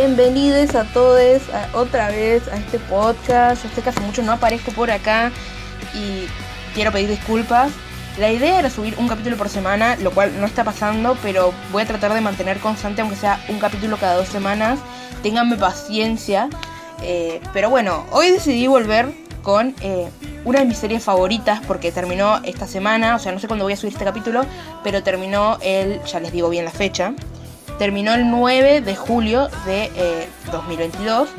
Bienvenidos a todos otra vez a este podcast. Sé que hace mucho no aparezco por acá y quiero pedir disculpas. La idea era subir un capítulo por semana, lo cual no está pasando, pero voy a tratar de mantener constante, aunque sea un capítulo cada dos semanas. Ténganme paciencia. Eh, pero bueno, hoy decidí volver con eh, una de mis series favoritas porque terminó esta semana, o sea, no sé cuándo voy a subir este capítulo, pero terminó el, ya les digo bien la fecha, terminó el 9 de julio de 2022 eh,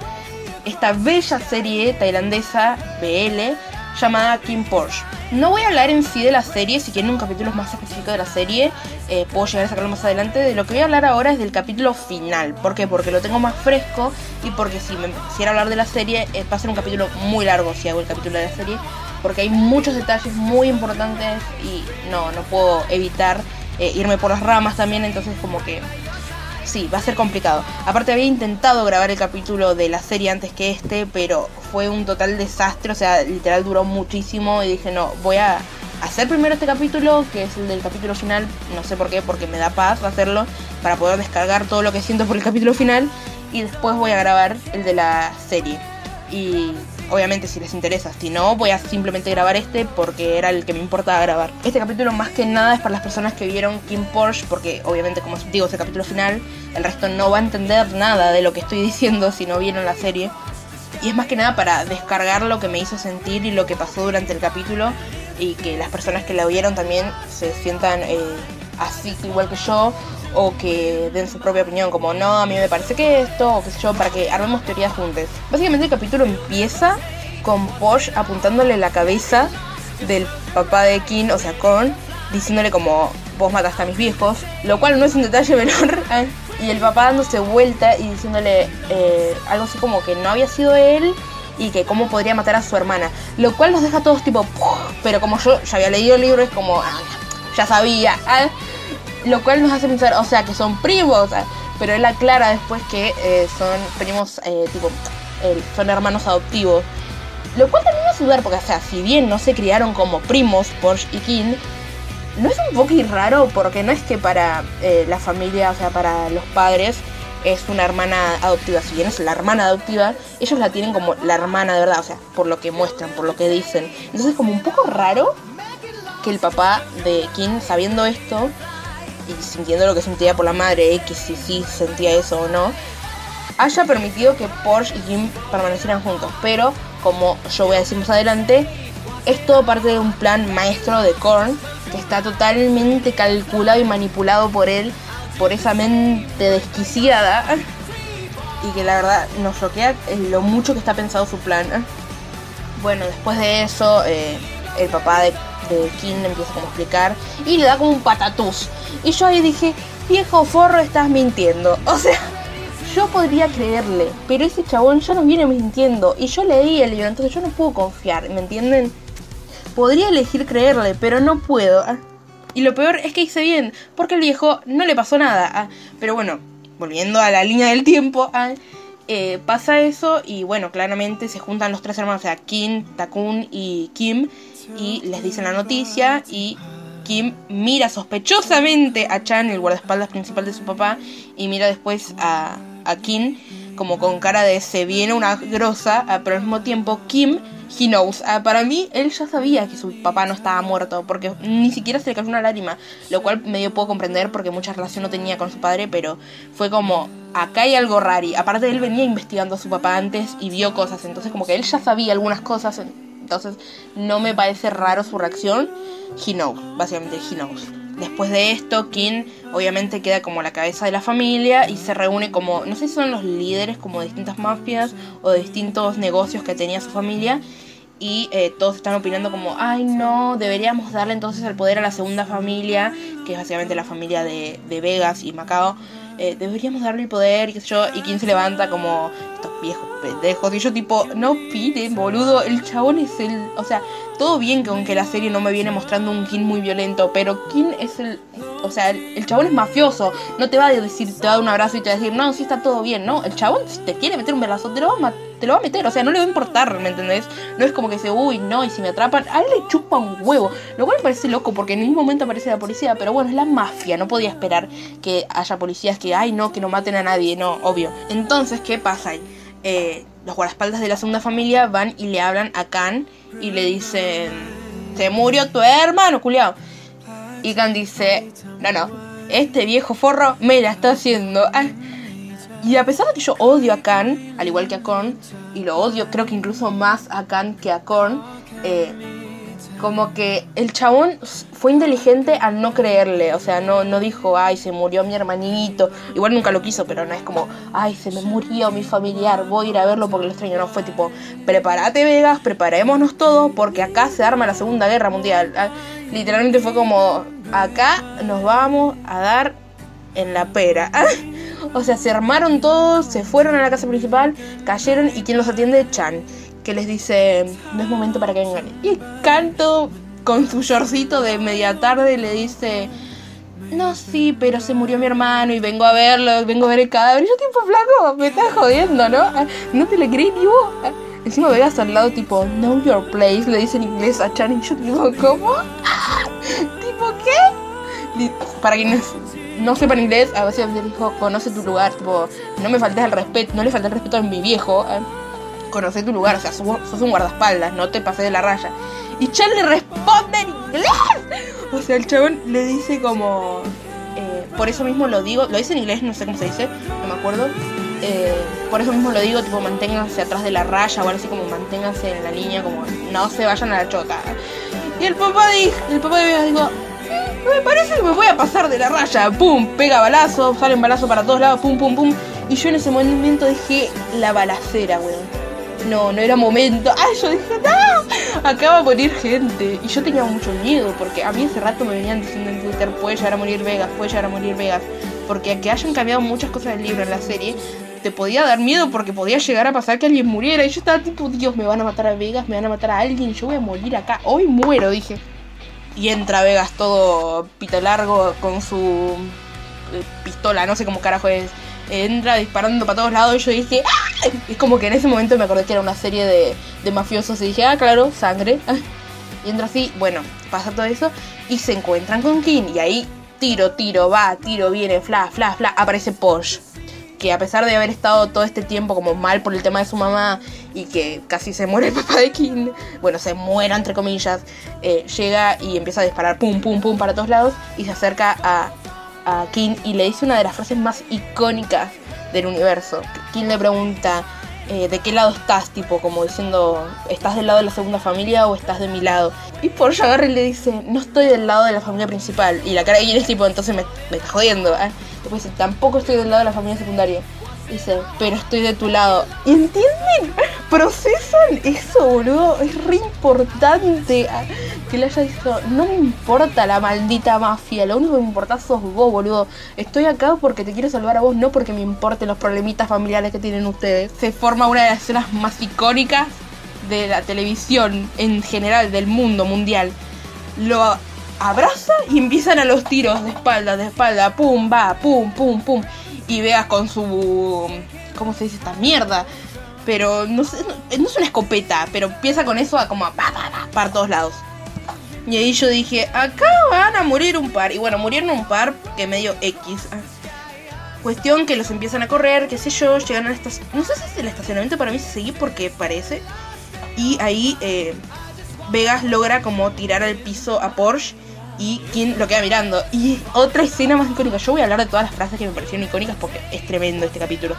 esta bella serie tailandesa BL llamada Kim Porsche. No voy a hablar en sí de la serie, si quieren un capítulo más específico de la serie, eh, puedo llegar a sacarlo más adelante. De lo que voy a hablar ahora es del capítulo final. ¿Por qué? Porque lo tengo más fresco y porque si me quisiera hablar de la serie, eh, va a ser un capítulo muy largo si hago el capítulo de la serie. Porque hay muchos detalles muy importantes y no, no puedo evitar eh, irme por las ramas también, entonces como que sí, va a ser complicado. Aparte había intentado grabar el capítulo de la serie antes que este, pero fue un total desastre, o sea, literal duró muchísimo y dije, no, voy a hacer primero este capítulo, que es el del capítulo final, no sé por qué, porque me da paz hacerlo, para poder descargar todo lo que siento por el capítulo final, y después voy a grabar el de la serie. Y obviamente si les interesa, si no, voy a simplemente grabar este porque era el que me importaba grabar. Este capítulo más que nada es para las personas que vieron Kim Porsche, porque obviamente como digo es el capítulo final, el resto no va a entender nada de lo que estoy diciendo si no vieron la serie. Y es más que nada para descargar lo que me hizo sentir y lo que pasó durante el capítulo y que las personas que la vieron también se sientan eh, así igual que yo o que den su propia opinión, como no, a mí me parece que esto, o qué sé yo, para que armemos teorías juntos. Básicamente el capítulo empieza con Porsche apuntándole la cabeza del papá de Kim, o sea, con, diciéndole como, vos mataste a mis viejos, lo cual no es un detalle menor, ¿eh? y el papá dándose vuelta y diciéndole eh, algo así como que no había sido él y que cómo podría matar a su hermana, lo cual nos deja todos tipo, pero como yo ya había leído el libro, es como, ah, ya sabía, ¿eh? Lo cual nos hace pensar, o sea, que son primos, pero él aclara después que eh, son primos, eh, tipo, son hermanos adoptivos. Lo cual también me hace dudar, porque, o sea, si bien no se criaron como primos, Porsche y King, ¿no es un poco raro? Porque no es que para eh, la familia, o sea, para los padres, es una hermana adoptiva. Si bien es la hermana adoptiva, ellos la tienen como la hermana de verdad, o sea, por lo que muestran, por lo que dicen. Entonces es como un poco raro que el papá de King, sabiendo esto, y sintiendo lo que sentía por la madre, que si sí sentía eso o no, haya permitido que Porsche y Kim permanecieran juntos. Pero, como yo voy a decir más adelante, es todo parte de un plan maestro de Korn que está totalmente calculado y manipulado por él, por esa mente desquiciada. Y que la verdad nos choquea lo mucho que está pensado su plan. Bueno, después de eso, eh, el papá de de King empieza como a explicar y le da como un patatús. Y yo ahí dije, viejo forro, estás mintiendo. O sea, yo podría creerle, pero ese chabón ya nos viene mintiendo. Y yo leí el libro, entonces yo no puedo confiar, ¿me entienden? Podría elegir creerle, pero no puedo. Ah. Y lo peor es que hice bien, porque el viejo no le pasó nada. Ah. Pero bueno, volviendo a la línea del tiempo, ah, eh, pasa eso y bueno, claramente se juntan los tres hermanos, o sea, Kim, Takun y Kim y les dicen la noticia y Kim mira sospechosamente a Chan, el guardaespaldas principal de su papá, y mira después a, a Kim como con cara de se viene una grosa, ah, pero al mismo tiempo Kim, he knows. Ah, para mí, él ya sabía que su papá no estaba muerto, porque ni siquiera se le cayó una lágrima, lo cual medio puedo comprender porque mucha relación no tenía con su padre, pero fue como, acá hay algo raro. Aparte, él venía investigando a su papá antes y vio cosas, entonces como que él ya sabía algunas cosas entonces no me parece raro su reacción. He knows, básicamente he knows. Después de esto, Kim obviamente queda como la cabeza de la familia y se reúne como, no sé si son los líderes como de distintas mafias o de distintos negocios que tenía su familia. Y eh, todos están opinando como, ay no, deberíamos darle entonces el poder a la segunda familia, que es básicamente la familia de, de Vegas y Macao. Eh, deberíamos darle el poder y qué sé yo. Y Kim se levanta como, estos viejos pendejos. Y yo tipo, no piden, boludo. El chabón es el... O sea, todo bien que aunque la serie no me viene mostrando un King muy violento. Pero King es el... O sea, el, chabón es mafioso. No te va a decir, te va a dar un abrazo y te va a decir, no, sí está todo bien. No, el chabón si te quiere meter un velazo, te lo va a te lo va a meter, o sea, no le va a importar, ¿me entendés? No es como que dice, uy, no, y si me atrapan, a él le chupa un huevo, lo cual me parece loco porque en ningún momento aparece la policía, pero bueno, es la mafia, no podía esperar que haya policías que, ay, no, que no maten a nadie, no, obvio. Entonces, ¿qué pasa? Eh, los guardaespaldas de la segunda familia van y le hablan a Khan y le dicen, se murió tu hermano, culiao. Y Khan dice, no, no, este viejo forro me la está haciendo. Ah, y a pesar de que yo odio a Khan, al igual que a Korn, y lo odio creo que incluso más a Khan que a Korn, eh, como que el chabón fue inteligente al no creerle, o sea, no, no dijo, ay, se murió mi hermanito, igual nunca lo quiso, pero no es como, ay, se me murió mi familiar, voy a ir a verlo porque lo extraño, no, fue tipo, prepárate Vegas, preparémonos todos porque acá se arma la Segunda Guerra Mundial. Ah, literalmente fue como, acá nos vamos a dar en la pera. o sea, se armaron todos, se fueron a la casa principal, cayeron y quien los atiende, Chan que les dice, no es momento para que vengan. Y Canto, con su shortcito de media tarde, le dice, no, sí, pero se murió mi hermano y vengo a verlo, vengo a ver el cadáver. Y yo, tipo, flaco, me estás jodiendo, ¿no? No te le creí ni vos. Encima Vegas al lado, tipo, know your place, le dice en inglés a Chan y yo, tipo, ¿cómo? ¿Tipo qué? Para quienes no sepan inglés, a veces le dijo, conoce tu lugar, tipo, no me faltes el respeto, no le faltes el respeto a mi viejo. ¿eh? conocer tu lugar, o sea, sos, un guardaespaldas, no te pases de la raya. Y Chan le responde en inglés. O sea, el chabón le dice como... Eh, por eso mismo lo digo, lo dice en inglés, no sé cómo se dice, no me acuerdo. Eh, por eso mismo lo digo, tipo, manténganse atrás de la raya o algo así como manténganse en la línea, como no se vayan a la chota. Y el papá dijo, el papá de me parece que me voy a pasar de la raya. Pum, pega balazo, salen balazo para todos lados, pum, pum, pum. Y yo en ese momento dejé la balacera, weón no, no era momento. Ay, yo dije, no, acaba de morir gente. Y yo tenía mucho miedo, porque a mí ese rato me venían diciendo en Twitter, puede llegar a morir Vegas, puede llegar a morir Vegas. Porque a que hayan cambiado muchas cosas del libro en la serie, te podía dar miedo porque podía llegar a pasar que alguien muriera. Y yo estaba tipo, Dios, me van a matar a Vegas, me van a matar a alguien, yo voy a morir acá. Hoy muero, dije. Y entra Vegas todo pito largo con su eh, pistola, no sé cómo carajo es entra disparando para todos lados y yo dije, ¡Ah! es como que en ese momento me acordé que era una serie de, de mafiosos y dije, ah, claro, sangre. Y entra así, bueno, pasa todo eso y se encuentran con King y ahí tiro, tiro, va, tiro, viene, fla, fla, fla, aparece Porsche. Que a pesar de haber estado todo este tiempo como mal por el tema de su mamá y que casi se muere el papá de King, bueno, se muera entre comillas, eh, llega y empieza a disparar pum, pum, pum para todos lados y se acerca a a King y le dice una de las frases más icónicas del universo. King le pregunta, eh, ¿de qué lado estás? Tipo, como diciendo, ¿estás del lado de la segunda familia o estás de mi lado? Y Porsche agarra y le dice, no estoy del lado de la familia principal. Y la cara de King es tipo, entonces me, me está jodiendo. ¿eh? Después dice, tampoco estoy del lado de la familia secundaria. Dice, pero estoy de tu lado. ¿Y entienden? Procesan eso, boludo. Es re importante que le haya dicho, no me importa la maldita mafia, lo único que me importa sos vos, boludo. Estoy acá porque te quiero salvar a vos, no porque me importen los problemitas familiares que tienen ustedes. Se forma una de las escenas más icónicas de la televisión en general, del mundo mundial. Lo abraza y empiezan a los tiros de espalda, de espalda, pum, va, pum, pum, pum y veas con su... ¿Cómo se dice esta mierda? Pero no, es una escopeta, pero empieza con eso a como a pa, pa, pa, para todos lados. Y ahí yo dije, acá van a morir un par. Y bueno, murieron un par que medio X. Cuestión que los empiezan a correr, qué sé yo, llegan a estación. No sé si es el estacionamiento para mí se seguí porque parece. Y ahí eh, Vegas logra como tirar al piso a Porsche y quien lo queda mirando. Y otra escena más icónica. Yo voy a hablar de todas las frases que me parecieron icónicas porque es tremendo este capítulo.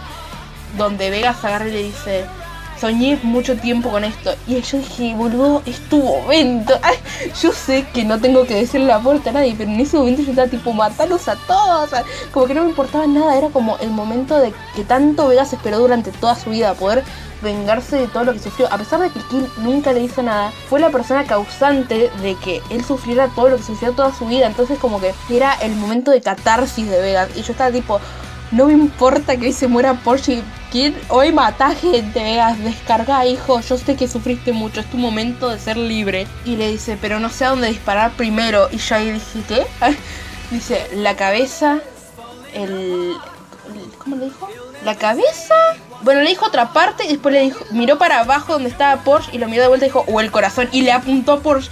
Donde Vegas agarra y le dice, soñé mucho tiempo con esto. Y yo dije, boludo, es tu momento. yo sé que no tengo que decirle la puerta a nadie, pero en ese momento yo estaba tipo, matarlos a todos. como que no me importaba nada. Era como el momento de que tanto Vegas esperó durante toda su vida poder vengarse de todo lo que sufrió. A pesar de que Kim nunca le hizo nada, fue la persona causante de que él sufriera todo lo que sufrió toda su vida. Entonces como que era el momento de catarsis de Vegas. Y yo estaba tipo, no me importa que hoy se muera Porsche. ¿Quién hoy mata gente, Vegas? Descarga, hijo. Yo sé que sufriste mucho. Es tu momento de ser libre. Y le dice, pero no sé a dónde disparar primero. Y yo ahí dije, ¿qué? dice, la cabeza, el... ¿Cómo le dijo? La cabeza, Bueno, le dijo otra parte y después le dijo, miró para abajo donde estaba Porsche y lo miró de vuelta y dijo, o el corazón, y le apuntó a Porsche.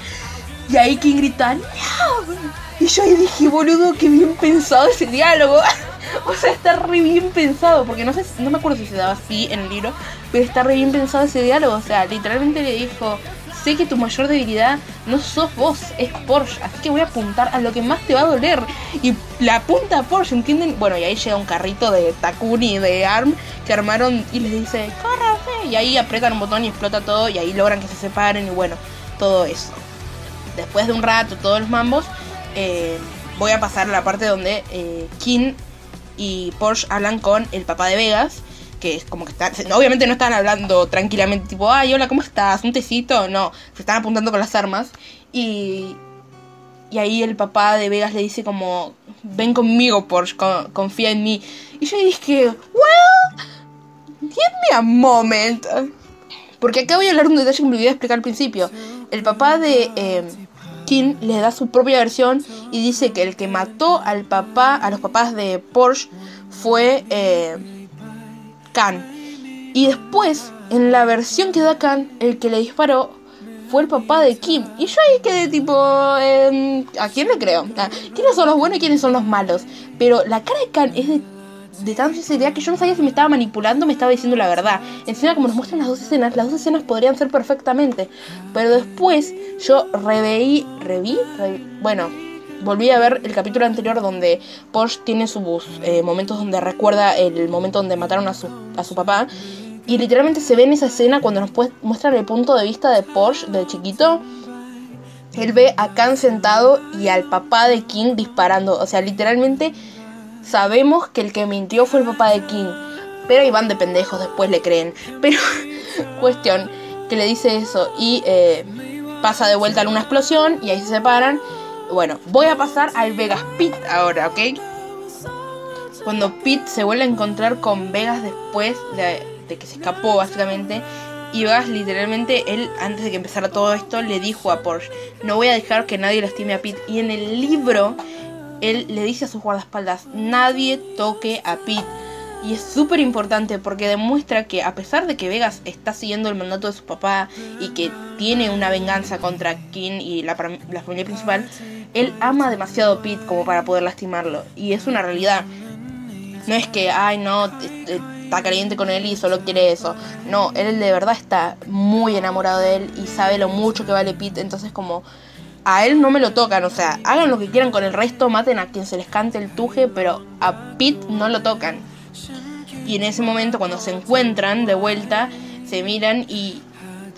Y ahí King grita, ¡No! Y yo ahí dije, boludo, qué bien pensado ese diálogo. o sea, está re bien pensado, porque no sé, no me acuerdo si se daba así en el libro, pero está re bien pensado ese diálogo. O sea, literalmente le dijo, sé que tu mayor debilidad no sos vos, es Porsche, así que voy a apuntar a lo que más te va a doler. Y la apunta a Porsche, ¿entienden? Bueno, y ahí llega un carrito de Takuni de ARM que armaron y les dice, córrase. Y ahí apretan un botón y explota todo y ahí logran que se separen y bueno, todo eso. Después de un rato, todos los mambos, eh, voy a pasar a la parte donde eh, King y Porsche hablan con el papá de Vegas que es como que están, obviamente no están hablando tranquilamente, tipo, ay, hola, ¿cómo estás? ¿Un tecito? No, se están apuntando con las armas. Y, y ahí el papá de Vegas le dice como, ven conmigo, Porsche, confía en mí. Y yo dije, well, give me a moment. Porque acá voy a hablar de un detalle que me olvidé explicar al principio. El papá de eh, King le da su propia versión y dice que el que mató al papá, a los papás de Porsche, fue... Eh, Khan. Y después, en la versión que da Khan, el que le disparó fue el papá de Kim. Y yo ahí quedé tipo, em, ¿a quién le creo? Ah, ¿Quiénes son los buenos y quiénes son los malos? Pero la cara de Khan es de, de tan sinceridad que yo no sabía si me estaba manipulando me estaba diciendo la verdad. Encima, como nos muestran las dos escenas, las dos escenas podrían ser perfectamente. Pero después yo reveí, reví, bueno, volví a ver el capítulo anterior donde Porsche tiene sus eh, momentos donde recuerda el momento donde mataron a su, a su papá. Y literalmente se ve en esa escena cuando nos muestran el punto de vista de Porsche de chiquito. Él ve a Khan sentado y al papá de King disparando. O sea, literalmente sabemos que el que mintió fue el papá de King. Pero iban de pendejos, después le creen. Pero, cuestión, que le dice eso y eh, pasa de vuelta a una explosión y ahí se separan. Bueno, voy a pasar al Vegas Pit ahora, ¿ok? Cuando Pete se vuelve a encontrar con Vegas después de, que se escapó, básicamente. Y Vegas literalmente, él antes de que empezara todo esto, le dijo a Porsche, no voy a dejar que nadie lastime a Pete. Y en el libro, él le dice a sus guardaespaldas, nadie toque a Pete. Y es súper importante porque demuestra que a pesar de que Vegas está siguiendo el mandato de su papá y que tiene una venganza contra King y la, la familia principal, él ama demasiado a Pete como para poder lastimarlo. Y es una realidad. No es que, ay, no, está caliente con él y solo quiere eso. No, él de verdad está muy enamorado de él y sabe lo mucho que vale Pete. Entonces como a él no me lo tocan. O sea, hagan lo que quieran con el resto, maten a quien se les cante el tuje, pero a Pete no lo tocan. Y en ese momento cuando se encuentran de vuelta, se miran y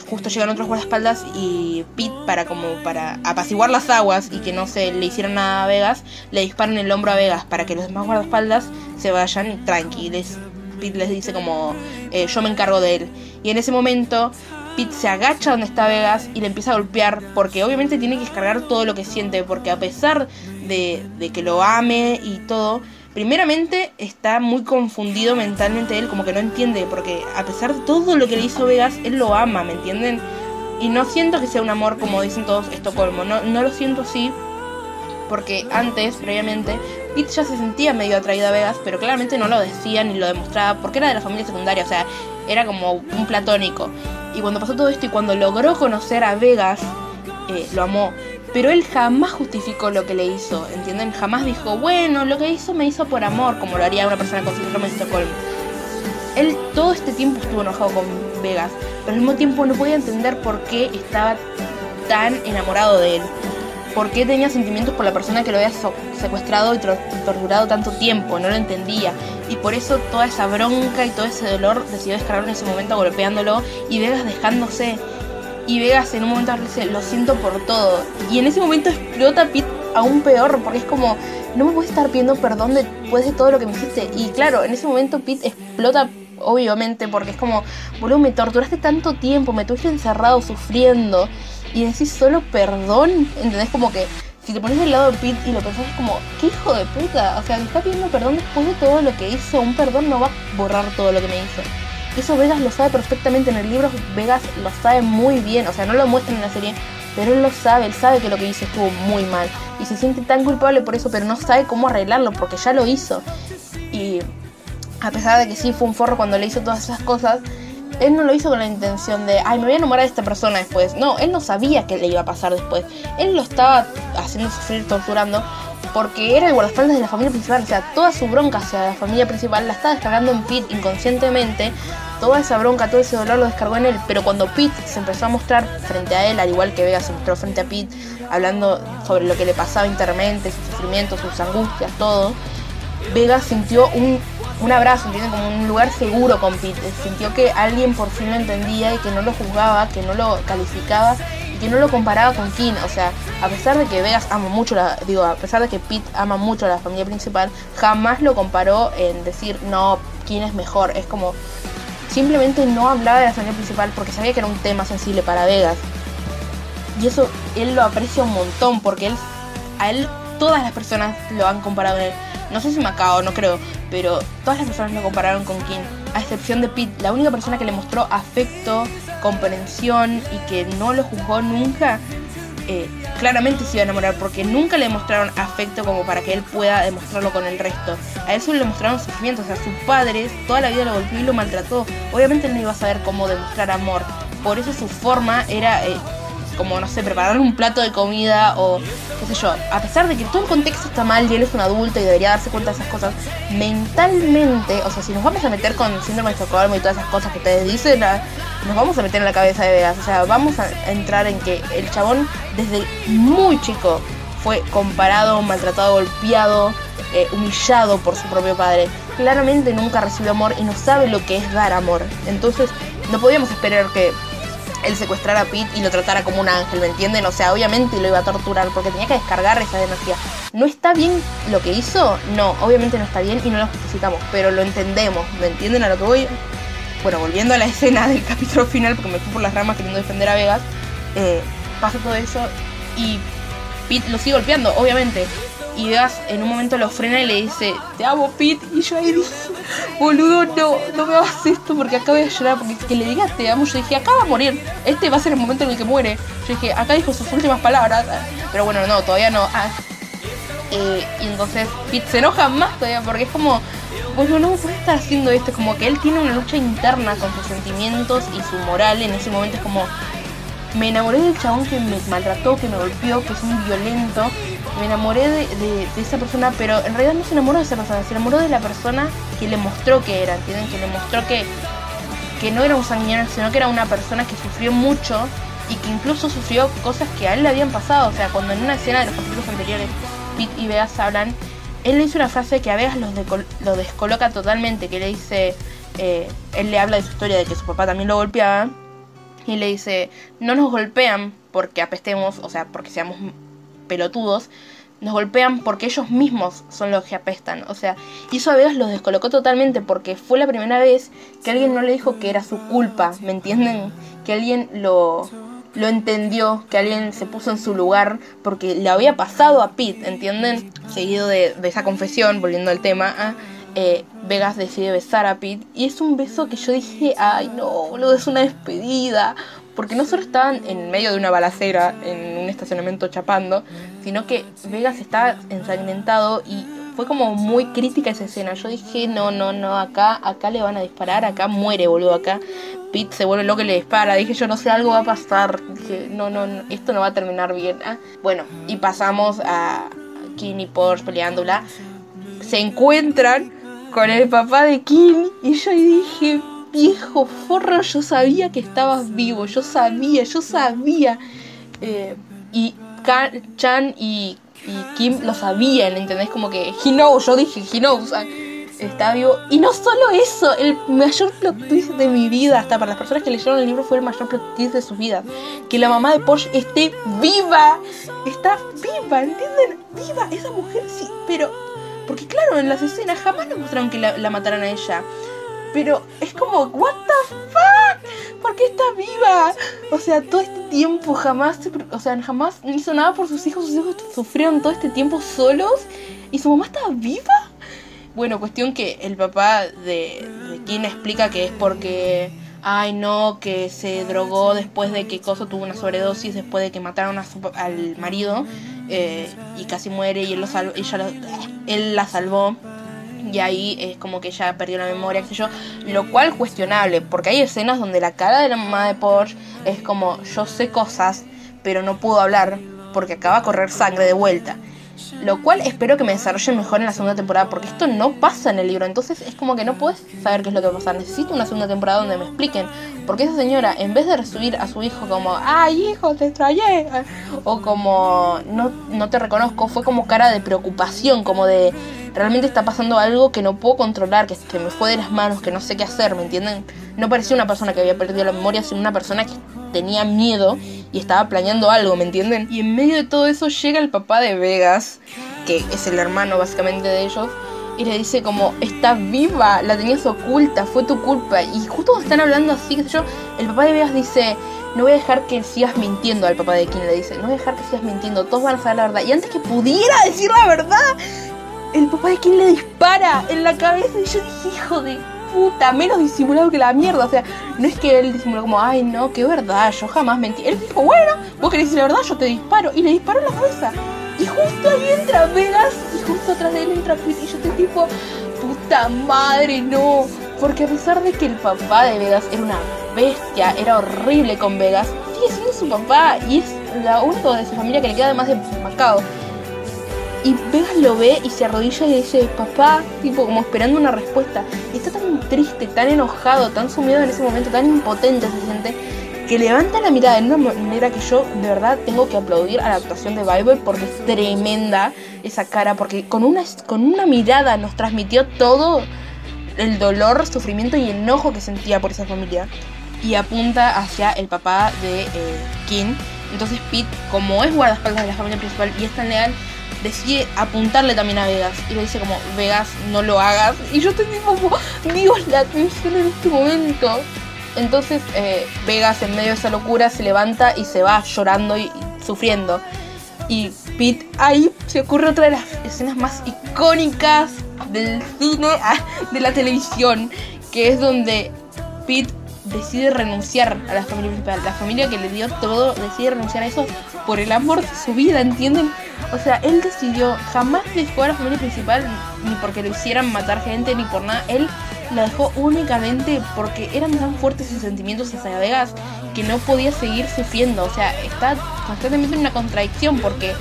justo llegan otros guardaespaldas y Pete para como para apaciguar las aguas y que no se le hicieran nada a Vegas, le disparan el hombro a Vegas para que los demás guardaespaldas se vayan tranquilos. Pete les dice como eh, yo me encargo de él. Y en ese momento Pete se agacha donde está Vegas y le empieza a golpear porque obviamente tiene que descargar todo lo que siente porque a pesar de, que lo ame y todo, primeramente está muy confundido mentalmente él, como que no entiende, porque a pesar de todo lo que le hizo Vegas, él lo ama, ¿me entienden? Y no siento que sea un amor como dicen todos Estocolmo, no, no lo siento así, porque antes, previamente, Pete ya se sentía medio atraído a Vegas, pero claramente no lo decía ni lo demostraba, porque era de la familia secundaria, o sea, era como un platónico. Y cuando pasó todo esto y cuando logró conocer a Vegas, eh, lo amó. Pero él jamás justificó lo que le hizo, ¿entienden? Jamás dijo, bueno, lo que hizo me hizo por amor, como lo haría una persona con síndrome de Estocolmo. Él todo este tiempo estuvo enojado con Vegas, pero al mismo tiempo no podía entender por qué estaba tan enamorado de él. ¿Por qué tenía sentimientos por la persona que lo había secuestrado y torturado tanto tiempo? No lo entendía. Y por eso toda esa bronca y todo ese dolor decidió descargarlo en ese momento golpeándolo y Vegas dejándose y Vegas en un momento dice, lo siento por todo. Y en ese momento explota Pete aún peor, porque es como, no me puedes estar pidiendo perdón después de todo lo que me hiciste. Y claro, en ese momento Pete explota, obviamente, porque es como, boludo, me torturaste tanto tiempo, me tuviste encerrado sufriendo. Y decís solo perdón, ¿entendés? Como que si te pones del lado de Pete y lo pensás es como, qué hijo de puta. O sea, me está pidiendo perdón después de todo lo que hizo. Un perdón no va a borrar todo lo que me hizo. Eso Vegas lo sabe perfectamente en el libro, Vegas lo sabe muy bien, o sea, no lo muestran en la serie, pero él lo sabe, él sabe que lo que hizo estuvo muy mal y se siente tan culpable por eso, pero no sabe cómo arreglarlo porque ya lo hizo. Y a pesar de que sí fue un forro cuando le hizo todas esas cosas, él no lo hizo con la intención de, ay, me voy a enamorar de esta persona después. No, él no sabía qué le iba a pasar después. Él lo estaba haciendo sufrir, torturando, porque era el guardaespaldas de la familia principal. O sea, toda su bronca hacia la familia principal la estaba descargando en Pete inconscientemente. Toda esa bronca, todo ese dolor lo descargó en él. Pero cuando Pete se empezó a mostrar frente a él, al igual que Vega se mostró frente a Pete, hablando sobre lo que le pasaba internamente, sus sufrimientos, sus angustias, todo, Vega sintió un un abrazo. Como un lugar seguro con Pete. Sintió que alguien por fin lo entendía y que no lo juzgaba, que no lo calificaba y que no lo comparaba con King. O sea, a pesar de que Vegas ama mucho, la, digo, a pesar de que Pete ama mucho a la familia principal, jamás lo comparó en decir, no, King es mejor. Es como, simplemente no hablaba de la familia principal porque sabía que era un tema sensible para Vegas. Y eso él lo aprecia un montón porque él, a él todas las personas lo han comparado en él. No sé si Macao, no creo, pero todas las personas lo compararon con King, a excepción de Pete, la única persona que le mostró afecto, comprensión y que no lo juzgó nunca, eh, claramente se iba a enamorar porque nunca le mostraron afecto como para que él pueda demostrarlo con el resto. A él solo le mostraron sufrimiento, o sea, sus padres toda la vida lo golpeó y lo maltrató. Obviamente él no iba a saber cómo demostrar amor, por eso su forma era... Eh, como, no sé, preparar un plato de comida o qué sé yo. A pesar de que todo el contexto está mal y él es un adulto y debería darse cuenta de esas cosas, mentalmente, o sea, si nos vamos a meter con síndrome de Estocolmo y todas esas cosas que ustedes dicen, nos vamos a meter en la cabeza de Vegas. O sea, vamos a entrar en que el chabón desde muy chico fue comparado, maltratado, golpeado, eh, humillado por su propio padre. Claramente nunca recibió amor y no sabe lo que es dar amor. Entonces, no podíamos esperar que él secuestrara a Pete y lo tratara como un ángel, ¿me entienden? O sea, obviamente lo iba a torturar porque tenía que descargar esa energía. ¿No está bien lo que hizo? No, obviamente no está bien y no lo justificamos, pero lo entendemos, ¿me entienden a lo que voy? Bueno, volviendo a la escena del capítulo final, porque me fui por las ramas queriendo defender a Vegas, eh, pasa todo eso y Pete lo sigue golpeando, obviamente. Y Vegas en un momento lo frena y le dice, te amo Pete. Y yo ahí dije, boludo, no, no me hagas esto porque acá voy a llorar. Porque que le diga te amo, yo dije, acá va a morir. Este va a ser el momento en el que muere. Yo dije, acá dijo sus últimas palabras. Pero bueno, no, todavía no. Ah. Eh, y entonces Pete se enoja más todavía porque es como, bueno, no puede estar haciendo esto. Como que él tiene una lucha interna con sus sentimientos y su moral. En ese momento es como, me enamoré del chabón que me maltrató, que me golpeó, que es un violento. Me enamoré de, esa persona, pero en realidad no se enamoró de esa persona, se enamoró de la persona que le mostró que era, ¿entienden? Que le mostró que, que no era un sanguinario, sino que era una persona que sufrió mucho y que incluso sufrió cosas que a él le habían pasado. O sea, cuando en una escena de los capítulos anteriores Pete y Vegas hablan, él le dice una frase que a Vegas lo descoloca totalmente, que le dice, eh, él le habla de su historia de que su papá también lo golpeaba y le dice, no nos golpean porque apestemos, o sea, porque seamos pelotudos, nos golpean porque ellos mismos son los que apestan. O sea, y eso a Vegas los descolocó totalmente porque fue la primera vez que alguien no le dijo que era su culpa, ¿me entienden? Que alguien lo, lo entendió, que alguien se puso en su lugar porque le había pasado a Pete, ¿entienden? Seguido de, esa confesión, volviendo al tema, ¿ah? Eh, Vegas decide besar a Pete y es un beso que yo dije, ay no, boludo, es una despedida. Porque no solo estaban en medio de una balacera en un estacionamiento chapando, sino que Vegas estaba ensangrentado y fue como muy crítica esa escena. Yo dije, no, no, no, acá, acá le van a disparar, acá muere, boludo, acá Pete se vuelve loco y le dispara. Dije, yo no sé, algo va a pasar. Dije, no, no, esto no va a terminar bien. ¿ah? Bueno, y pasamos a Kim y Porsche peleándola. Se encuentran con el papá de Kim y yo dije, viejo forro, yo sabía que estabas vivo, yo sabía, yo sabía. Eh, y Chan y, Kim lo sabían, ¿entendés? Como que he yo dije he knows, está vivo. Y no solo eso, el mayor plot twist de mi vida, hasta para las personas que leyeron el libro, fue el mayor plot twist de su vida. Que la mamá de Porsche esté viva, está viva, ¿entienden? Viva, esa mujer sí, pero porque claro, en las escenas jamás nos mostraron que la, mataran a ella. Pero es como, ¿What the fuck? ¿Por qué está viva? O sea, todo este tiempo jamás, o sea, jamás hizo nada por sus hijos. Sus hijos sufrieron todo este tiempo solos. ¿Y su mamá estaba viva? Bueno, cuestión que el papá de, de explica que es porque ay no, que se drogó después de que Coso tuvo una sobredosis, después de que mataron a al marido eh, y casi muere y él, lo salvo, ella él la salvó. Y ahí es como que ya perdió la memoria, qué sé yo. Lo cual cuestionable, porque hay escenas donde la cara de la mamá de Porsche es como, yo sé cosas, pero no puedo hablar porque acaba de correr sangre de vuelta. Lo cual espero que me desarrollen mejor en la segunda temporada, porque esto no pasa en el libro. Entonces es como que no puedes saber qué es lo que va a pasar. Necesito una segunda temporada donde me expliquen. Porque esa señora, en vez de recibir a su hijo como, ¡ay, hijo, te extrañé! O como, no, no te reconozco, fue como cara de preocupación, como de, realmente está pasando algo que no puedo controlar, que, que me fue de las manos, que no sé qué hacer, ¿me entienden? No parecía una persona que había perdido la memoria, sino una persona que tenía miedo y estaba planeando algo, ¿me entienden? Y en medio de todo eso llega el papá de Vegas, que es el hermano básicamente de ellos, y le dice como, está viva, la tenías oculta, fue tu culpa. Y justo cuando están hablando así, qué yo, el papá de Vegas dice, no voy a dejar que sigas mintiendo al papá de quien le dice, no voy a dejar que sigas mintiendo, todos van a saber la verdad. Y antes que pudiera decir la verdad, el papá de quien le dispara en la cabeza y yo dije, hijo de puta, menos disimulado que la mierda. O sea, no es que él disimuló como, ay, no, qué verdad, yo jamás mentí. Él dijo, bueno, vos querés decir la verdad, yo te disparo. Y le disparó la cabeza. Y justo ahí entra Vegas y justo atrás de él entra Pete. Y yo estoy tipo, puta madre, no. Porque a pesar de que el papá de Vegas era una bestia, era horrible con Vegas, sigue siendo su papá y es la única de su familia que le queda además de Macao. Y Vegas lo ve y se arrodilla y dice, papá, tipo como esperando una respuesta. Y está tan triste, tan enojado, tan sumido en ese momento, tan impotente se siente, que levanta la mirada de una manera que yo de verdad tengo que aplaudir a la actuación de Bible porque es tremenda esa cara, porque con una, con una mirada nos transmitió todo el dolor, sufrimiento y enojo que sentía por esa familia. Y apunta hacia el papá de eh, King. Entonces Pete, como es guardaespaldas de la familia principal y es tan leal, decide apuntarle también a Vegas. Y le dice como, Vegas, no lo hagas. Y yo digo como, Dios, la atención en este momento. Entonces eh, Vegas en medio de esa locura se levanta y se va llorando y, y sufriendo. Y Pete, ahí se ocurre otra de las escenas más icónicas del cine, ah, de la televisión, que es donde Pete decide renunciar a la familia principal. La familia que le dio todo decide renunciar a eso por el amor de su vida, ¿entienden? O sea, él decidió, jamás dejó a la familia principal ni porque lo hicieran matar gente ni por nada. Él la dejó únicamente porque eran tan fuertes sus sentimientos hacia Vegas que no podía seguir sufriendo. O sea, está constantemente en una contradicción porque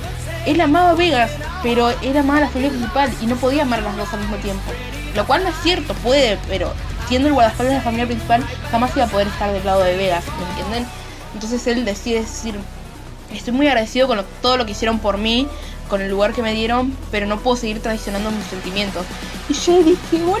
él amaba a Vegas, pero él amaba a la familia principal y no podía amar a las dos al mismo tiempo. Lo cual no es cierto, puede, pero siendo el guardaespaldas de la familia principal, jamás iba a poder estar del lado de Vegas, ¿me entienden? Entonces él decide decir, estoy muy agradecido con todo lo que hicieron por mí, con el lugar que me dieron, pero no puedo seguir traicionando mis sentimientos. Y yo dije, boluda.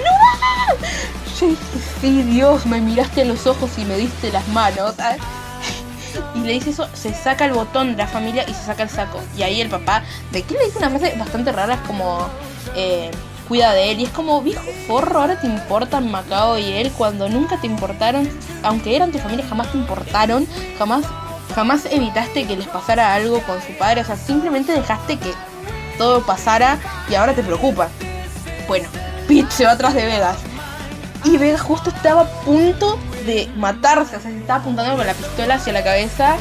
Yo dije, sí, Dios, me miraste en los ojos y me diste las manos. Y le dice eso, se saca el botón de la familia y se saca el saco. Y ahí el papá, de que le dice una frase bastante rara, es como, eh, cuida de él. Y es como, viejo forro, ahora te importan Macao y él cuando nunca te importaron, aunque eran tu familia, jamás te importaron, jamás, jamás evitaste que les pasara algo con su padre. O sea, simplemente dejaste que todo pasara y ahora te preocupa. Bueno, Pete se va atrás de Vegas. Y Vegas justo estaba a punto de matarse, o sea, se estaba apuntando con la pistola hacia la cabeza.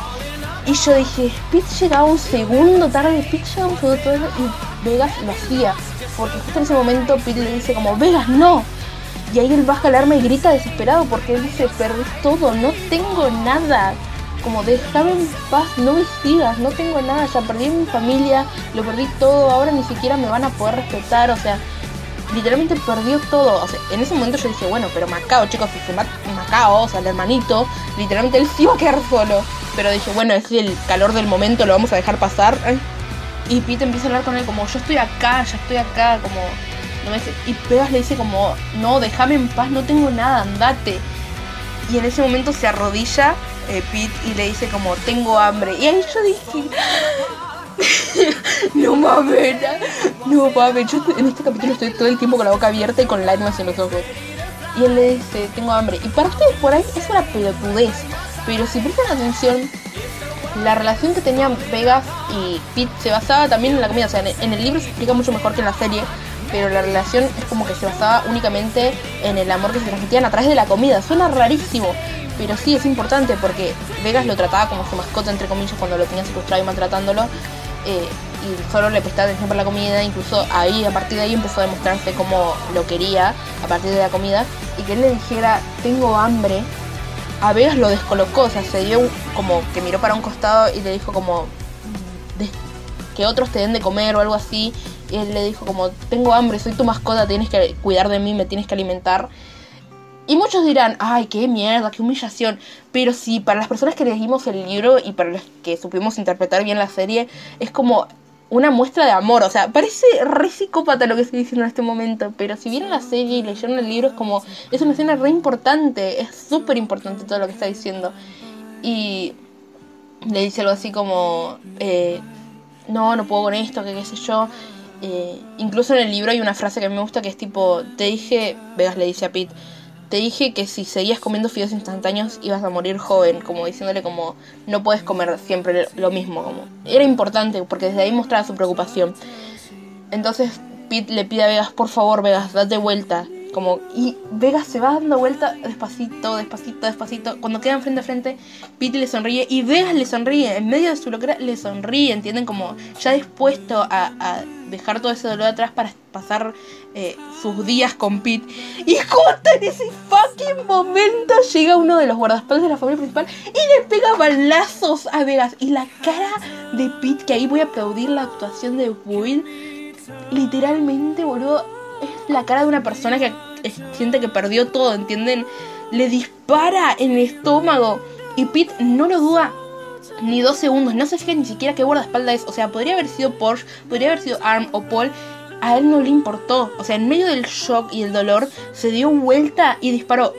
Y yo dije, Pete llegaba un segundo tarde, Pete llegaba un segundo tarde y Vegas lo hacía. Porque justo en ese momento Pete le dice como, Vegas, no. Y ahí él baja el arma y grita desesperado porque él dice, perdí todo, no tengo nada. Como déjame en paz, no me sigas, no tengo nada, ya perdí mi familia, lo perdí todo, ahora ni siquiera me van a poder respetar, o sea, literalmente perdió todo. En ese momento yo dije, bueno, pero Macao, chicos, si se Macao, o sea, el hermanito, literalmente él sí iba a quedar solo. Pero dije, bueno, es el calor del momento, lo vamos a dejar pasar. Ay. Y Pete empieza a hablar con él como, yo estoy acá, ya estoy acá, como... No me dice- y Pegas le dice como, no, déjame en paz, no tengo nada, andate. Y en ese momento se arrodilla eh, Pete y le dice como, tengo hambre. Y ahí yo dije, no mames, no mames, yo en este capítulo estoy todo el tiempo con la boca abierta y con lágrimas en los ojos. Y él le dice, tengo hambre. Y para ustedes por ahí es una pelotudez. Pero si prestan atención, la relación que tenían Vegas y Pete se basaba también en la comida. O sea, en el libro se explica mucho mejor que en la serie. Pero la relación es como que se basaba únicamente en el amor que se transmitían a través de la comida. Suena rarísimo. Pero sí es importante porque Vegas lo trataba como su mascota, entre comillas, cuando lo tenía secuestrado y maltratándolo. Eh, y solo le prestaba atención por la comida. Incluso ahí, a partir de ahí, empezó a demostrarse cómo lo quería a partir de la comida. Y que él le dijera, tengo hambre. A Vegas lo descolocó, o sea, se dio como que miró para un costado y le dijo como que otros te den de comer o algo así. Y él le dijo como, tengo hambre, soy tu mascota, tienes que cuidar de mí, me tienes que alimentar. Y muchos dirán, ay, qué mierda, qué humillación. Pero sí, para las personas que leímos el libro y para los que supimos interpretar bien la serie, es como una muestra de amor. O sea, parece re psicópata lo que estoy diciendo en este momento. Pero si vieron la serie y leyeron el libro, es como, es una escena re importante. Es súper importante todo lo que está diciendo. Y le dice algo así como, eh, no, no puedo con esto, que qué sé yo. Eh, incluso en el libro hay una frase que me gusta que es tipo, te dije, Vegas le dice a Pete, te dije que si seguías comiendo fideos instantáneos ibas a morir joven, como diciéndole como no puedes comer siempre lo mismo, como era importante porque desde ahí mostraba su preocupación. Entonces Pete le pide a Vegas, por favor Vegas, date vuelta, como y Vegas se va dando vuelta despacito, despacito, despacito. Cuando quedan frente a frente, Pete le sonríe y Vegas le sonríe, en medio de su locura le sonríe, entienden como ya dispuesto a dejar todo ese dolor atrás para pasar eh, sus días con Pete. Y justo en ese fucking momento llega uno de los guardaespaldas de la familia principal y le pega balazos a Vegas. Y la cara de Pete, que ahí voy a aplaudir la actuación de Boyd, literalmente, boludo, es la cara de una persona que siente que perdió todo, ¿entienden? Le dispara en el estómago. Y Pete no lo duda ni dos segundos. No se fija ni siquiera qué guardaespaldas es. O sea, podría haber sido Porsche, podría haber sido Arm o Paul. A él no le importó. O sea, en medio del shock y el dolor, se dio vuelta y disparó.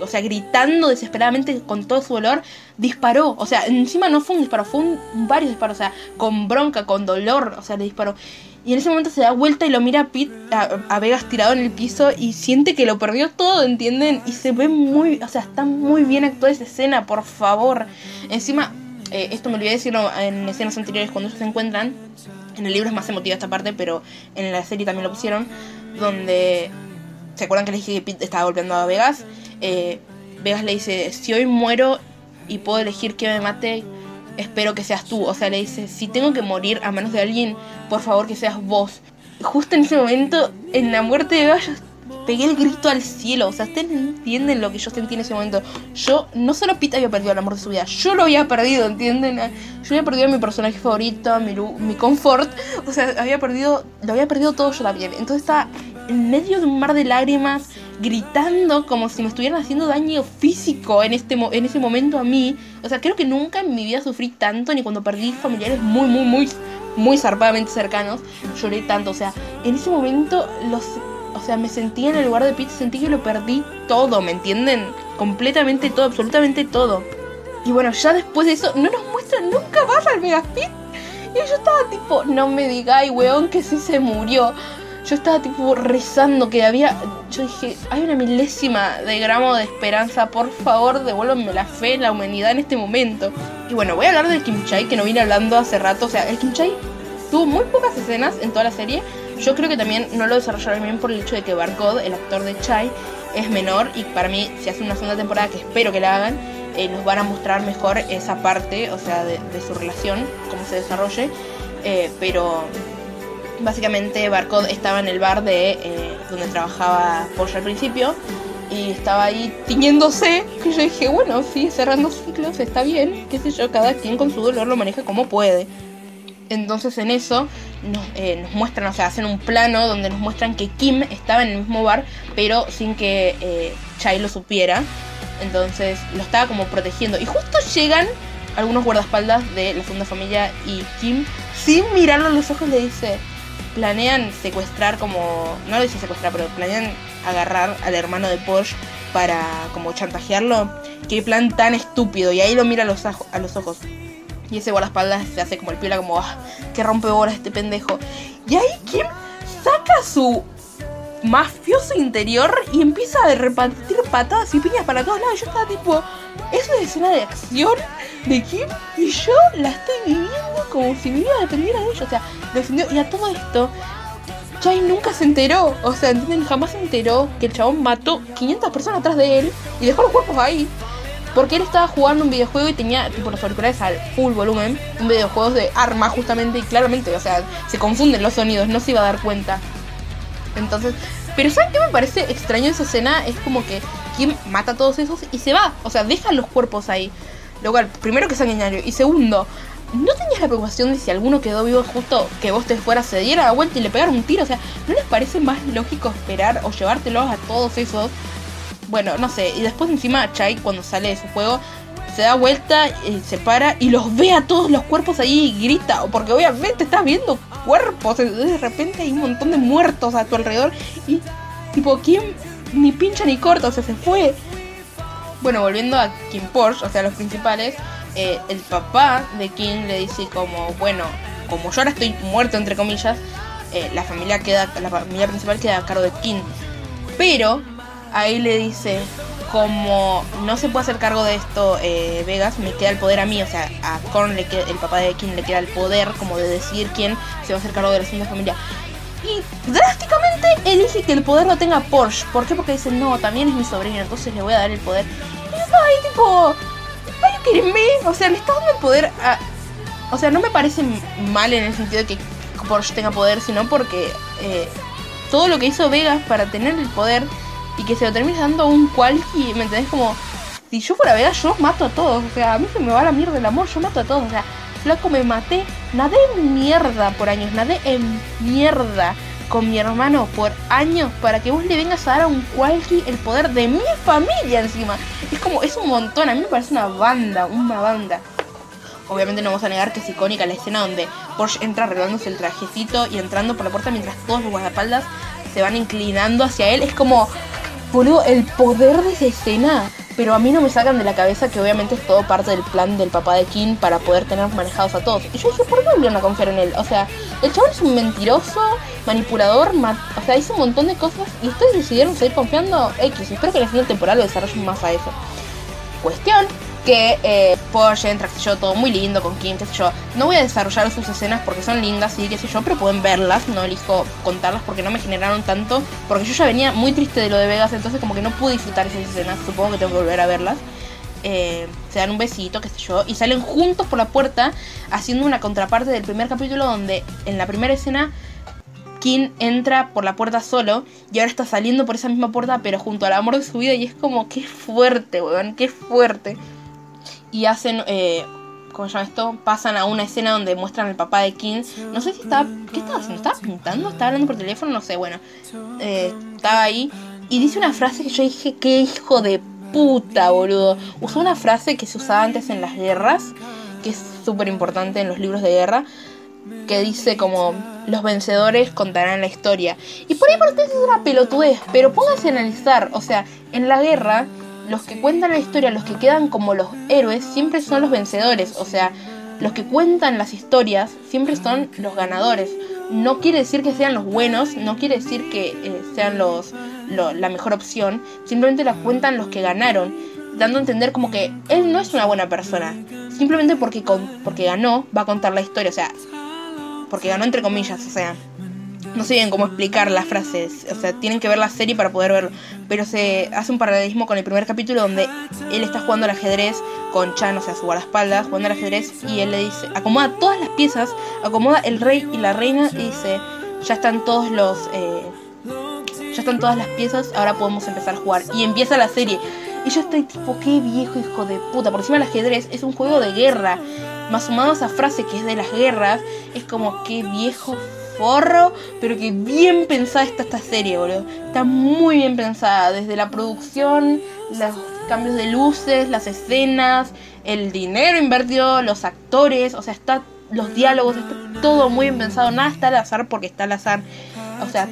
o sea, gritando desesperadamente con todo su dolor, disparó. O sea, encima no fue un disparo, fue un, varios disparos. O sea, con bronca, con dolor. O sea, le disparó. Y en ese momento se da vuelta y lo mira a, Pete, a, Vegas tirado en el piso y siente que lo perdió todo, ¿entienden? Y se ve muy, o sea, está muy bien actuada esa escena, por favor. Encima, eh, esto me olvidé decirlo en escenas anteriores cuando ellos se encuentran. En el libro es más emotiva esta parte, pero en la serie también lo pusieron. Donde. ¿Se acuerdan que le dije que Pete estaba golpeando a Vegas? Eh, Vegas le dice: Si hoy muero y puedo elegir que me mate, espero que seas tú. O sea, le dice: Si tengo que morir a manos de alguien, por favor que seas vos. Justo en ese momento, en la muerte de Vegas, pegué el grito al cielo. O sea, ustedes entienden lo que yo sentí en ese momento. Yo, no solo Pete había perdido el amor de su vida, yo lo había perdido, ¿entienden? Yo había perdido a mi personaje favorito, mi, mi confort. O sea, había perdido, lo había perdido todo yo también. Entonces estaba en medio de un mar de lágrimas, gritando como si me estuvieran haciendo daño físico en, este, en ese momento a mí. O sea, creo que nunca en mi vida sufrí tanto, ni cuando perdí familiares muy, muy, muy, muy zarpadamente cercanos, lloré tanto. O sea, en ese momento los o sea, me sentí en el lugar de Pete, sentí que lo perdí todo, ¿me entienden? Completamente todo, absolutamente todo. Y bueno, ya después de eso, no nos muestran nunca más al Megapit. Y yo estaba tipo, no me digáis, weón, que sí se murió. Yo estaba tipo rezando que había. Yo dije, hay una milésima de gramo de esperanza, por favor, devuélvanme la fe la humanidad en este momento. Y bueno, voy a hablar del Kim Chai, que no vine hablando hace rato. O sea, el Kim Chai tuvo muy pocas escenas en toda la serie, yo creo que también no lo desarrollaron bien por el hecho de que Barcode, el actor de Chai, es menor y para mí si hace una segunda temporada, que espero que la hagan, eh, nos van a mostrar mejor esa parte, o sea, de, su relación, cómo se desarrolle. Eh, pero básicamente Barcode estaba en el bar de eh, donde trabajaba Porsche al principio y estaba ahí tiñéndose. Y yo dije, bueno, sí, cerrando ciclos está bien, qué sé yo, cada quien con su dolor lo maneja como puede. Entonces en eso eh, nos, muestran, o sea, hacen un plano donde nos muestran que Kim estaba en el mismo bar, pero sin que eh, Chai lo supiera. Entonces lo estaba como protegiendo. Y justo llegan algunos guardaespaldas de la segunda familia y Kim, sin mirarlo a los ojos, le dice, planean secuestrar como, no lo dice secuestrar, pero planean agarrar al hermano de Porsche para como chantajearlo. Qué plan tan estúpido. Y ahí lo mira a los, a los ojos. Y ese guardaespaldas se hace como el piola, como, ah, que rompe bolas este pendejo. Y ahí Kim saca su mafioso interior y empieza a repartir patadas y piñas para todos lados. Yo estaba tipo, es una escena de acción de Kim y yo la estoy viviendo como si mi vida dependiera de ella. O sea, defendió. Y a todo esto, Chai nunca se enteró. O sea, ¿entienden? Jamás se enteró que el chabón mató 500 personas atrás de él y dejó los cuerpos ahí. Porque él estaba jugando un videojuego y tenía tipo los auriculares al full volumen. Un videojuego de arma justamente y claramente, o sea, se confunden los sonidos, no se iba a dar cuenta. Entonces, pero ¿saben qué me parece extraño esa escena? Es como que Kim mata a todos esos y se va. O sea, deja los cuerpos ahí. Lo cual, primero que sanguinario. Y segundo, ¿no tenías la preocupación de si alguno quedó vivo justo que vos te fueras, se diera la vuelta y le pegara un tiro? O sea, ¿no les parece más lógico esperar o llevártelos a todos esos? Bueno, no sé. Y después encima Chai cuando sale de su juego se da vuelta, y se para y los ve a todos los cuerpos ahí y grita. Porque obviamente estás viendo cuerpos. De repente hay un montón de muertos a tu alrededor. Y tipo, ¿quién ni pincha ni corta? O sea, se fue. Bueno, volviendo a Kim Porsche, o sea, los principales. Eh, el papá de Kim le dice como, bueno, como yo ahora estoy muerto entre comillas, eh, la familia queda, la familia principal queda a cargo de Kim. Pero ahí le dice, como no se puede hacer cargo de esto eh, Vegas, me queda el poder a mí, o sea, a Korn, le queda, el papá de Kim, le queda el poder como de decir quién se va a hacer cargo de la segunda familia. Y drásticamente elige que el poder lo tenga Porsche. ¿Por qué? Porque dice, no, también es mi sobrino, entonces le voy a dar el poder. Y yo ahí tipo, ¿are O sea, le está dando el poder a... O sea, no me parece mal en el sentido de que Porsche tenga poder, sino porque eh, todo lo que hizo Vegas para tener el poder y que se lo termine dando un y ¿me entendés? Como, si yo fuera Vega, yo mato a todos. O sea, a mí se me va la mierda el amor, yo mato a todos. O sea, flaco, me maté, nadé en mierda por años, nadé en mierda con mi hermano por años para que vos le vengas a dar a un Qualky el poder de mi familia encima. Es como, es un montón, a mí me parece una banda, una banda. Obviamente no vamos a negar que es icónica la escena donde Porsche entra arreglándose el trajecito y entrando por la puerta mientras todos los guardaespaldas se van inclinando hacia él. Es como, Boludo, el poder de esa escena. Pero a mí no me sacan de la cabeza que obviamente es todo parte del plan del papá de Kim para poder tener manejados a todos. Y yo dije, ¿por qué me enviaron a confiar en él? O sea, el chaval es un mentiroso, manipulador, o sea, hizo un montón de cosas y ustedes decidieron seguir confiando X. Espero que la final temporal lo desarrollen más a eso. Cuestión que eh, Porsche qué sé yo, todo muy lindo con Kim, qué sé yo. No voy a desarrollar sus escenas porque son lindas y qué sé yo, pero pueden verlas, no elijo contarlas porque no me generaron tanto, porque yo ya venía muy triste de lo de Vegas, entonces como que no pude disfrutar esas escenas, supongo que tengo que volver a verlas. Eh, se dan un besito, qué sé yo, y salen juntos por la puerta haciendo una contraparte del primer capítulo donde en la primera escena Kim entra por la puerta solo y ahora está saliendo por esa misma puerta pero junto al amor de su vida y es como, qué fuerte, weón, qué fuerte y hacen, eh, ¿cómo se llama esto? Pasan a una escena donde muestran al papá de Kim. No sé si estaba, ¿qué estaba haciendo? ¿Estaba pintando? ¿Estaba hablando por teléfono? No sé, bueno. Eh, estaba ahí y dice una frase que yo dije, qué hijo de puta, boludo. Usó una frase que se usaba antes en las guerras, que es súper importante en los libros de guerra, que dice como los vencedores contarán la historia. Y por ahí por es una pelotudez, pero pónganse a analizar, o sea, en la guerra los que cuentan la historia, los que quedan como los héroes, siempre son los vencedores. O sea, los que cuentan las historias siempre son los ganadores. No quiere decir que sean los buenos, no quiere decir que eh, sean los la mejor opción, simplemente las cuentan los que ganaron, dando a entender como que él no es una buena persona, simplemente porque, porque ganó va a contar la historia, o sea, porque ganó entre comillas, o sea, no sé bien cómo explicar las frases, o sea, tienen que ver la serie para poder verlo, pero se hace un paralelismo con el primer capítulo donde él está jugando al ajedrez con Chan, o sea, su guardaespaldas, jugando al ajedrez y él le dice, acomoda todas las piezas, acomoda el rey y la reina y dice, ya están todos los, eh, ya están todas las piezas, ahora podemos empezar a jugar y empieza la serie. Y yo estoy tipo, qué viejo hijo de puta. Por encima el ajedrez es un juego de guerra. Más sumado a esa frase que es de las guerras, es como qué viejo forro, pero que bien pensada está esta serie, boludo. Está muy bien pensada, desde la producción, los cambios de luces, las escenas, el dinero invertido, los actores, o sea, está los diálogos, está todo muy bien pensado, nada está al azar porque está al azar. O sea,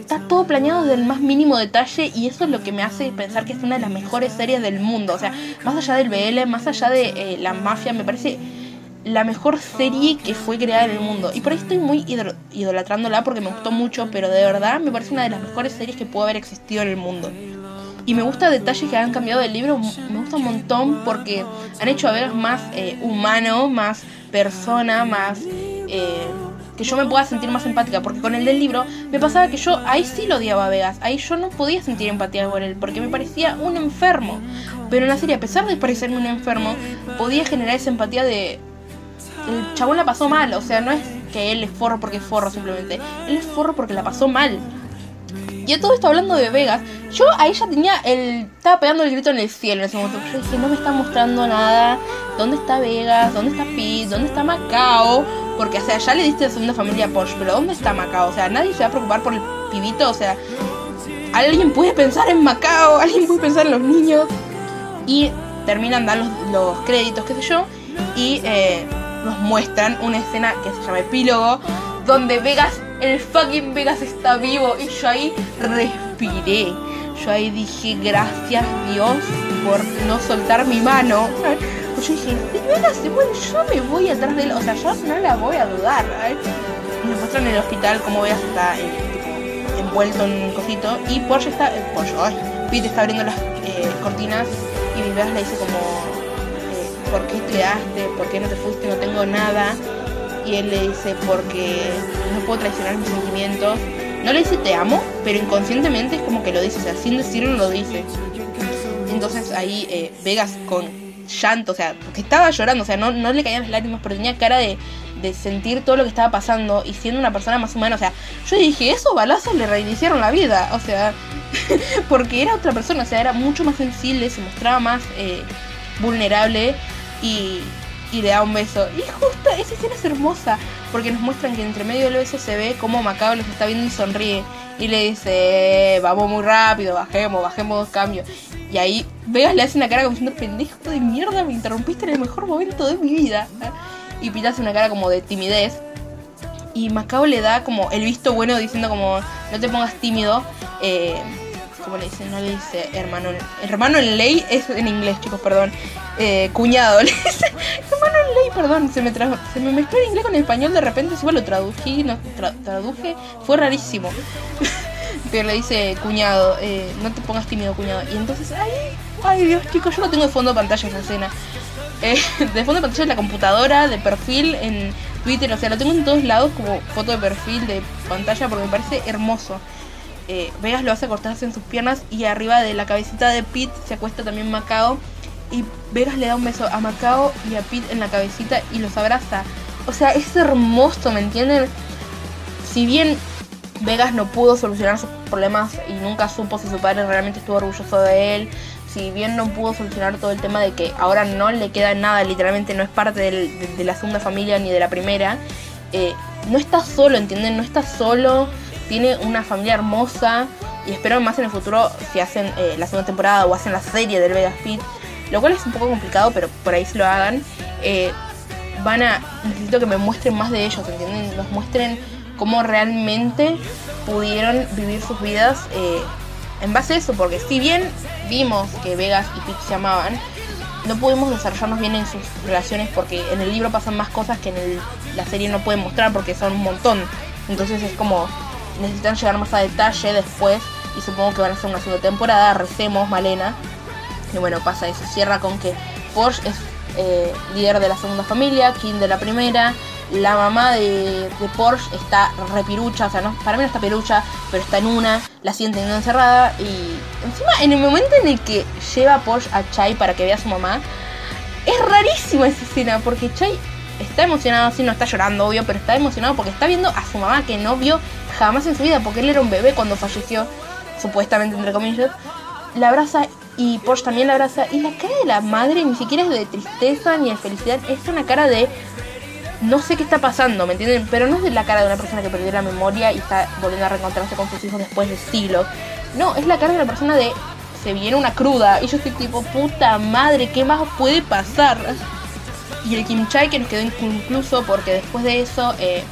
está, todo planeado desde el más mínimo detalle y eso es lo que me hace pensar que es una de las mejores series del mundo. O sea, más allá del BL, más allá de eh, la mafia, me parece la mejor serie que fue creada en el mundo. Y por ahí estoy muy idolatrándola porque me gustó mucho, pero de verdad me parece una de las mejores series que pudo haber existido en el mundo. Y me gusta detalles que han cambiado del libro, me gusta un montón porque han hecho a ver más eh, humano, más persona, más... Eh, que yo me pueda sentir más empática, porque con el del libro me pasaba que yo ahí sí lo odiaba a Vegas, ahí yo no podía sentir empatía por él, porque me parecía un enfermo. Pero en la serie, a pesar de parecer un enfermo, podía generar esa empatía de. El chabón la pasó mal, o sea, no es que él es forro porque es forro simplemente. Él es forro porque la pasó mal. Y a todo esto hablando de Vegas, yo ahí ya tenía el. Estaba pegando el grito en el cielo en ese momento. Yo dije, no me está mostrando nada. ¿Dónde está Vegas? ¿Dónde está Pete? ¿Dónde está Macao? Porque, o sea, ya le diste a segunda familia a Porsche, pero ¿dónde está Macao? O sea, nadie se va a preocupar por el pibito, o sea. Alguien puede pensar en Macao, alguien puede pensar en los niños. Y terminan dan los, los créditos, qué sé yo. Y eh, nos muestran una escena que se llama Epílogo, donde Vegas, el fucking Vegas está vivo. Y yo ahí respiré. Yo ahí dije, gracias Dios por no soltar mi mano. Yo dije, Vegas se muere, yo me voy atrás de él. O sea, yo no la voy a dudar. Y nos muestran el hospital como Vegas está eh, envuelto en un cosito. Y Porsche está. Eh, Porsche, ay, Pete está abriendo las eh, cortinas. Y Vegas le dice como. ¿Por qué te quedaste? ¿Por qué no te fuiste? No tengo nada. Y él le dice, porque no puedo traicionar mis sentimientos. No le dice te amo, pero inconscientemente es como que lo dice, o sea, sin decirlo lo dice. Entonces ahí eh, Vegas con llanto, o sea, porque estaba llorando, o sea, no, no le caían las lágrimas, pero tenía cara de, de sentir todo lo que estaba pasando y siendo una persona más humana, o sea, yo dije, esos balazos le reiniciaron la vida, o sea, porque era otra persona, o sea, era mucho más sensible, se mostraba más eh, vulnerable y, y le da un beso. Y justo esa escena es hermosa, porque nos muestran que entre medio del beso se ve como Macao los está viendo y sonríe. Y le dice, "Eh, vamos muy rápido, bajemos, bajemos cambio. Y ahí Vegas le hace una cara como diciendo, pendejo de mierda, me interrumpiste en el mejor momento de mi vida. Y Pita hace una cara como de timidez. Y Macao le da como el visto bueno diciendo como, no te pongas tímido. Eh, ¿Cómo le dice? No le dice hermano. Hermano en ley es en inglés, chicos, perdón. Eh, cuñado, le dice. Hermano en ley, perdón. Se me, se me mezcló el inglés con el español de repente. Si lo traduje, no, tra- traduje. Fue rarísimo. Pero le dice cuñado, eh, no te pongas tímido, cuñado. Y entonces, ay, ay Dios, chicos, yo no tengo de fondo de pantalla esa escena. Eh, de fondo de pantalla en la computadora, de perfil, en Twitter, o sea, lo tengo en todos lados como foto de perfil, de pantalla, porque me parece hermoso. Eh, Vegas lo hace acostarse en sus piernas y arriba de la cabecita de Pete se acuesta también Macao. Y Vegas le da un beso a Macao y a Pete en la cabecita y los abraza. O sea, es hermoso, ¿me entienden? Si bien Vegas no pudo solucionar sus problemas y nunca supo si su padre realmente estuvo orgulloso de él, si bien no pudo solucionar todo el tema de que ahora no le queda nada, literalmente no es parte de la segunda familia ni de la primera, eh, no está solo, ¿entienden? No está solo, tiene una familia hermosa y espero más en el futuro si hacen eh, la segunda temporada o hacen la serie del Vegas Pete, lo cual es un poco complicado, pero por ahí se lo hagan. eh, van a necesito que me muestren más de ellos, ¿entienden? Nos muestren cómo realmente pudieron vivir sus vidas eh, en base a eso, porque si bien vimos que Vegas y Pete se amaban, no pudimos desarrollarnos bien en sus relaciones porque en el libro pasan más cosas que en la serie no pueden mostrar porque son un montón. Entonces es como necesitan llegar más a detalle después y supongo que van a hacer una segunda temporada, recemos Malena. Y bueno, pasa eso, cierra con que Porsche es eh, líder de la segunda familia, King de la primera, la mamá de, de Porsche está repirucha, o sea, no, para mí no está perucha, pero está en una, la siguen teniendo encerrada y encima en el momento en el que lleva Porsche a Chai para que vea a su mamá, es rarísima esa escena porque Chai está emocionado, sí, no está llorando, obvio, pero está emocionado porque está viendo a su mamá que no vio jamás en su vida porque él era un bebé cuando falleció, supuestamente entre comillas. La abraza y Porsche también la abraza y la cara de la madre ni siquiera es de tristeza ni de felicidad, es una cara de no sé qué está pasando, ¿me entienden? Pero no es de la cara de una persona que perdió la memoria y está volviendo a reencontrarse con sus hijos después de siglos. No, es la cara de una persona de se viene una cruda y yo estoy tipo, puta madre, ¿qué más puede pasar? Y el Kim Chai que nos quedó inconcluso porque después de eso eh,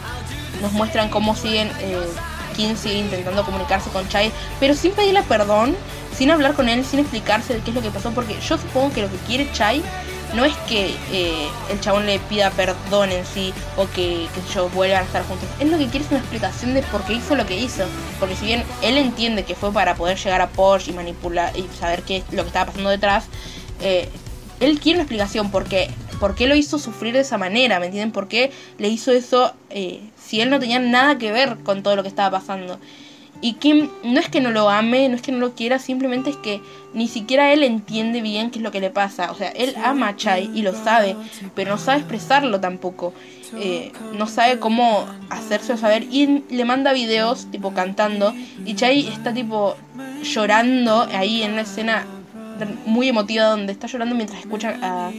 nos muestran cómo siguen, eh, Kim sigue intentando comunicarse con Chai, pero sin pedirle perdón, sin hablar con él, sin explicarse de qué es lo que pasó, porque yo supongo que lo que quiere Chai no es que eh, el chabón le pida perdón en sí o que, que yo vuelvan a estar juntos. Es lo que quiere es una explicación de por qué hizo lo que hizo. Porque si bien él entiende que fue para poder llegar a Porsche y manipular y saber qué es lo que estaba pasando detrás, eh, él quiere una explicación porque por qué lo hizo sufrir de esa manera, ¿me entienden? ¿Por qué le hizo eso eh, si él no tenía nada que ver con todo lo que estaba pasando? Y Kim no es que no lo ame, no es que no lo quiera, simplemente es que ni siquiera él entiende bien qué es lo que le pasa. O sea, él ama a Chai y lo sabe, pero no sabe expresarlo tampoco. Eh, no sabe cómo hacerse saber y le manda videos tipo cantando y Chai está tipo llorando ahí en una escena muy emotiva donde está llorando mientras escucha a,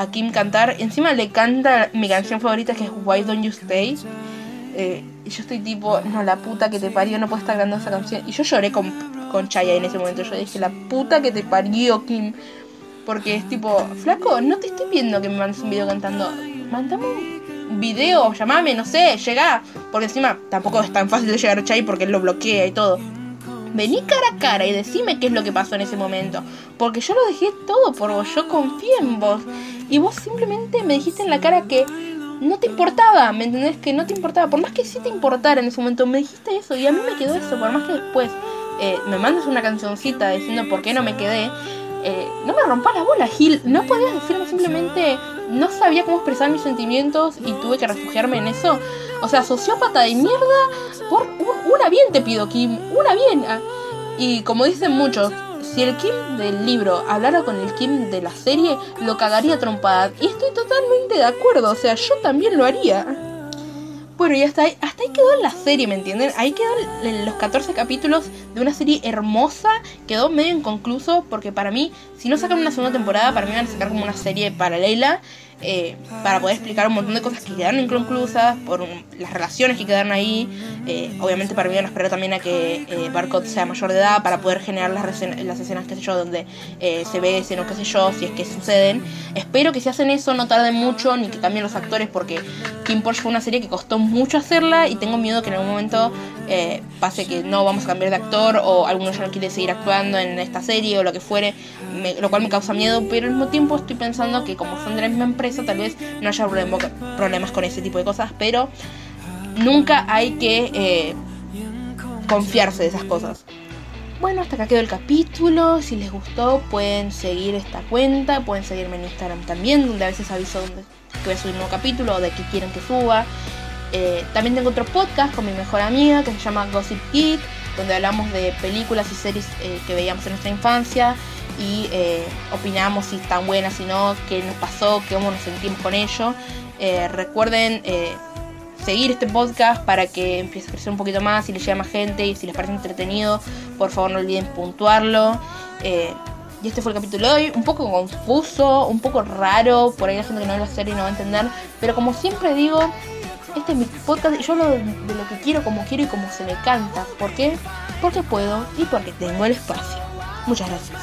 a Kim cantar. Encima le canta mi canción favorita que es Why Don't You Stay. Eh, y yo estoy tipo, no, la puta que te parió, no puedo estar cantando esa canción. Y yo lloré con, con Chaya en ese momento. Yo dije, la puta que te parió, Kim. Porque es tipo, flaco, no te estoy viendo que me mandes un video cantando. Mándame un video, llamame, no sé, llega. Porque encima tampoco es tan fácil de llegar a Chay porque él lo bloquea y todo. Vení cara a cara y decime qué es lo que pasó en ese momento. Porque yo lo dejé todo por vos, yo confié en vos. Y vos simplemente me dijiste en la cara que no te importaba, ¿me entendés? Que no te importaba, por más que sí te importara en ese momento, me dijiste eso y a mí me quedó eso, por más que después eh, me mandes una cancioncita diciendo por qué no me quedé, eh, no me rompas la bola, Gil, no podías decirme simplemente, no sabía cómo expresar mis sentimientos y tuve que refugiarme en eso. O sea, sociópata de mierda, por una bien te pido, Kim, una bien. Ah, y como dicen muchos, si el Kim del libro hablara con el Kim de la serie, lo cagaría trompada. Y estoy totalmente de acuerdo, o sea, yo también lo haría. Bueno, y hasta ahí, hasta ahí quedó la serie, ¿me entienden? Ahí quedó los 14 capítulos de una serie hermosa. Quedó medio inconcluso porque para mí, si no sacan una segunda temporada, para mí van a sacar como una serie paralela. Eh, para poder explicar un montón de cosas que quedaron inconclusas, por las relaciones que quedaron ahí. Eh, obviamente para mí a esperar también a que eh, Barcott sea mayor de edad para poder generar las, las escenas, qué sé yo, donde se besen o qué sé yo, si es que suceden. Espero que si hacen eso no tarden mucho ni que cambien los actores porque Kim Porsche fue una serie que costó mucho hacerla y tengo miedo que en algún momento pase que no vamos a cambiar de actor o alguno ya no quiere seguir actuando en esta serie o lo que fuere, lo cual me causa miedo, pero al mismo tiempo estoy pensando que como son de la misma empresa, tal vez no haya problemas con ese tipo de cosas, pero nunca hay que eh, confiarse de esas cosas. Bueno, hasta acá quedó el capítulo. Si les gustó, pueden seguir esta cuenta. Pueden seguirme en Instagram también, donde a veces aviso donde, que voy a subir un nuevo capítulo o de que quieren que suba. Eh, también tengo otro podcast con mi mejor amiga que se llama Gossip Kid, donde hablamos de películas y series eh, que veíamos en nuestra infancia y eh, opinamos si están buenas, si no, qué nos pasó, cómo nos sentimos con ello. Recuerden seguir este podcast para que empiece a crecer un poquito más y le llegue a más gente y si les parece entretenido, por favor no olviden puntuarlo. y este fue el capítulo de hoy, un poco confuso, un poco raro, por ahí la gente que no lo serie no va a entender, pero como siempre digo, este es mi podcast y yo hablo de lo que quiero, como quiero y como se me canta. ¿Por qué? Porque puedo y porque tengo el espacio. Muchas gracias.